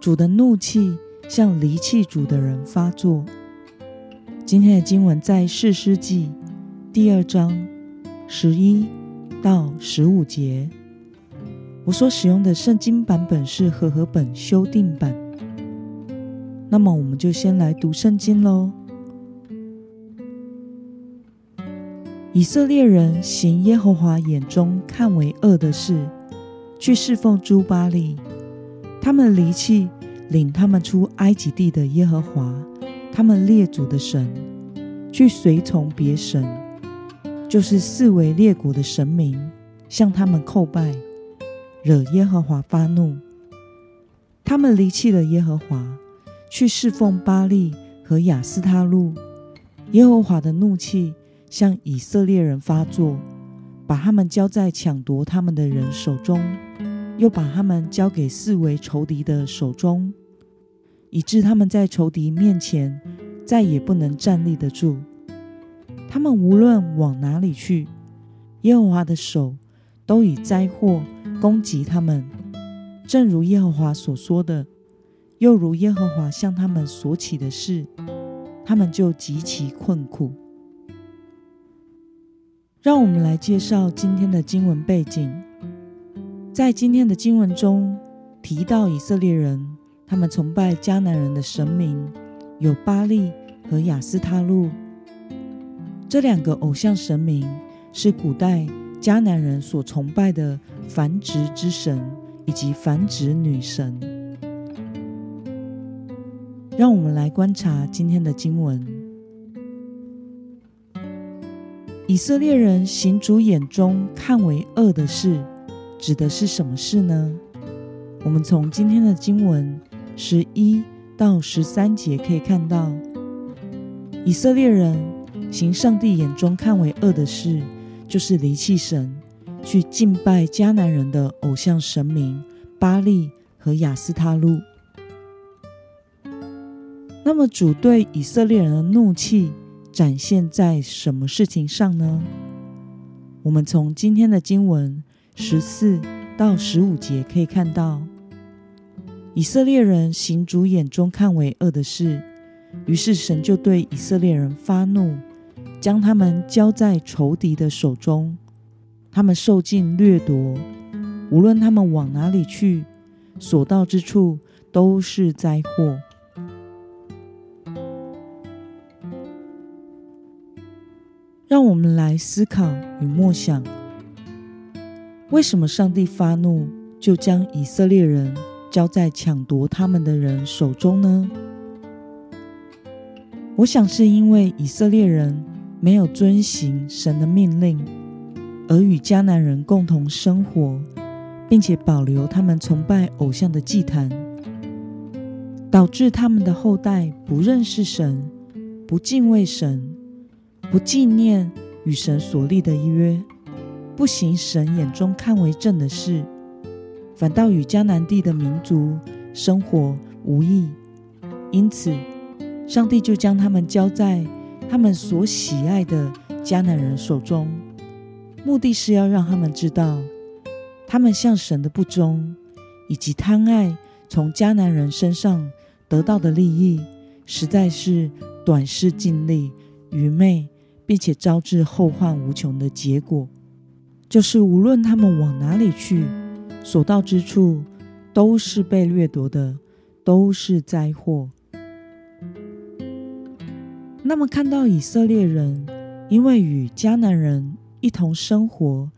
主的怒气向离弃主的人发作。今天的经文在四世纪第二章十一到十五节。我所使用的圣经版本是和合本修订版。那么，我们就先来读圣经喽。以色列人行耶和华眼中看为恶的事，去侍奉诸巴利。他们离弃领他们出埃及地的耶和华，他们列祖的神，去随从别神，就是四围列国的神明，向他们叩拜，惹耶和华发怒。他们离弃了耶和华，去侍奉巴利和亚斯他路。耶和华的怒气向以色列人发作，把他们交在抢夺他们的人手中。又把他们交给四围仇敌的手中，以致他们在仇敌面前再也不能站立得住。他们无论往哪里去，耶和华的手都以灾祸攻击他们，正如耶和华所说的，又如耶和华向他们所起的事，他们就极其困苦。让我们来介绍今天的经文背景。在今天的经文中提到，以色列人他们崇拜迦南人的神明有巴利和亚斯他路这两个偶像神明，是古代迦南人所崇拜的繁殖之神以及繁殖女神。让我们来观察今天的经文：以色列人行主眼中看为恶的事。指的是什么事呢？我们从今天的经文十一到十三节可以看到，以色列人行上帝眼中看为恶的事，就是离弃神，去敬拜迦南人的偶像神明巴利和亚斯他路。那么，主对以色列人的怒气展现在什么事情上呢？我们从今天的经文。十四到十五节可以看到，以色列人行主眼中看为恶的事，于是神就对以色列人发怒，将他们交在仇敌的手中，他们受尽掠夺，无论他们往哪里去，所到之处都是灾祸。让我们来思考与默想。为什么上帝发怒，就将以色列人交在抢夺他们的人手中呢？我想是因为以色列人没有遵行神的命令，而与迦南人共同生活，并且保留他们崇拜偶像的祭坛，导致他们的后代不认识神，不敬畏神，不纪念与神所立的约。不行神眼中看为正的事，反倒与迦南地的民族生活无异。因此，上帝就将他们交在他们所喜爱的迦南人手中，目的是要让他们知道，他们向神的不忠，以及贪爱从迦南人身上得到的利益，实在是短视、尽力、愚昧，并且招致后患无穷的结果。就是无论他们往哪里去，所到之处都是被掠夺的，都是灾祸。那么，看到以色列人因为与迦南人一同生活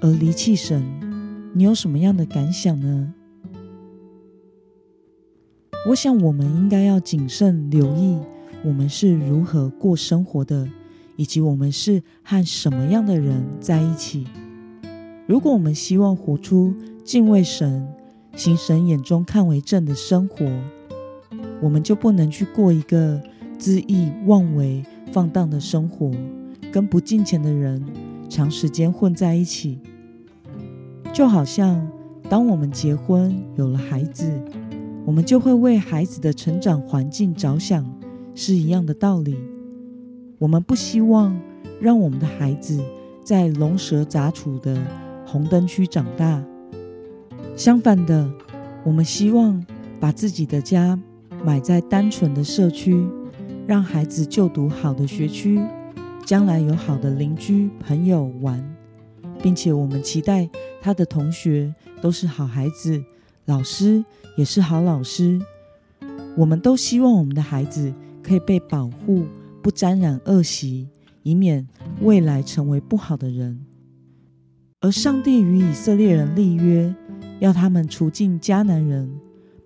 而离弃神，你有什么样的感想呢？我想，我们应该要谨慎留意，我们是如何过生活的，以及我们是和什么样的人在一起。如果我们希望活出敬畏神、行神眼中看为正的生活，我们就不能去过一个恣意妄为、放荡的生活，跟不敬虔的人长时间混在一起。就好像当我们结婚有了孩子，我们就会为孩子的成长环境着想，是一样的道理。我们不希望让我们的孩子在龙蛇杂处的红灯区长大，相反的，我们希望把自己的家。买在单纯的社区，让孩子就读好的学区，将来有好的邻居朋友玩，并且我们期待他的同学都是好孩子，老师也是好老师。我们都希望我们的孩子可以被保护，不沾染恶习，以免未来成为不好的人。而上帝与以色列人立约，要他们除尽迦南人。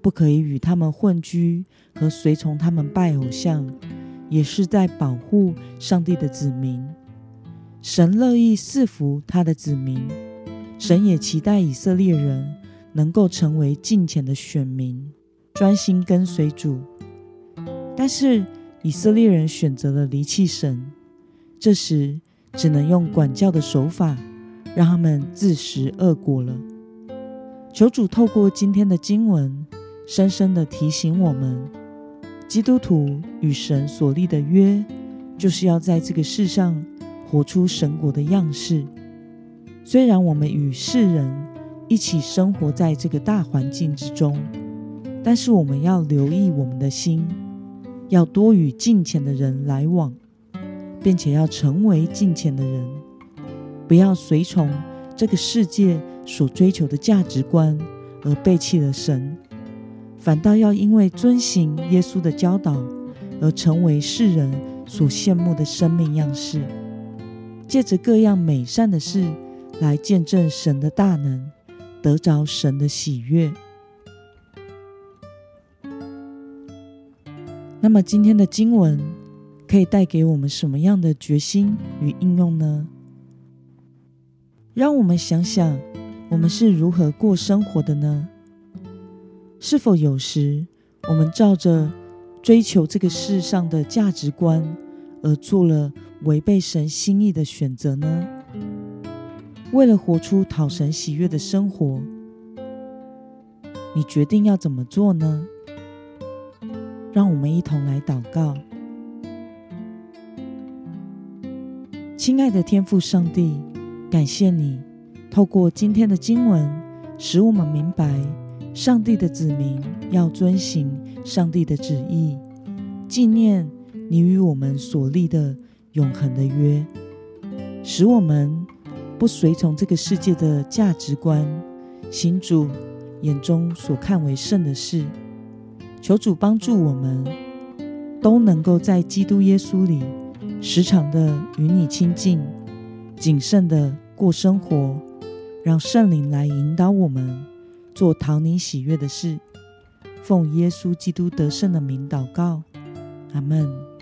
不可以与他们混居和随从他们拜偶像，也是在保护上帝的子民。神乐意赐福他的子民，神也期待以色列人能够成为敬虔的选民，专心跟随主。但是以色列人选择了离弃神，这时只能用管教的手法，让他们自食恶果了。求主透过今天的经文。深深的提醒我们，基督徒与神所立的约，就是要在这个世上活出神国的样式。虽然我们与世人一起生活在这个大环境之中，但是我们要留意我们的心，要多与敬虔的人来往，并且要成为敬虔的人，不要随从这个世界所追求的价值观而背弃了神。反倒要因为遵行耶稣的教导，而成为世人所羡慕的生命样式，借着各样美善的事来见证神的大能，得着神的喜悦。那么今天的经文可以带给我们什么样的决心与应用呢？让我们想想，我们是如何过生活的呢？是否有时我们照着追求这个世上的价值观而做了违背神心意的选择呢？为了活出讨神喜悦的生活，你决定要怎么做呢？让我们一同来祷告。亲爱的天父上帝，感谢你透过今天的经文，使我们明白。上帝的子民要遵行上帝的旨意，纪念你与我们所立的永恒的约，使我们不随从这个世界的价值观，行主眼中所看为圣的事。求主帮助我们，都能够在基督耶稣里时常的与你亲近，谨慎的过生活，让圣灵来引导我们。做讨你喜悦的事，奉耶稣基督得胜的名祷告，阿门。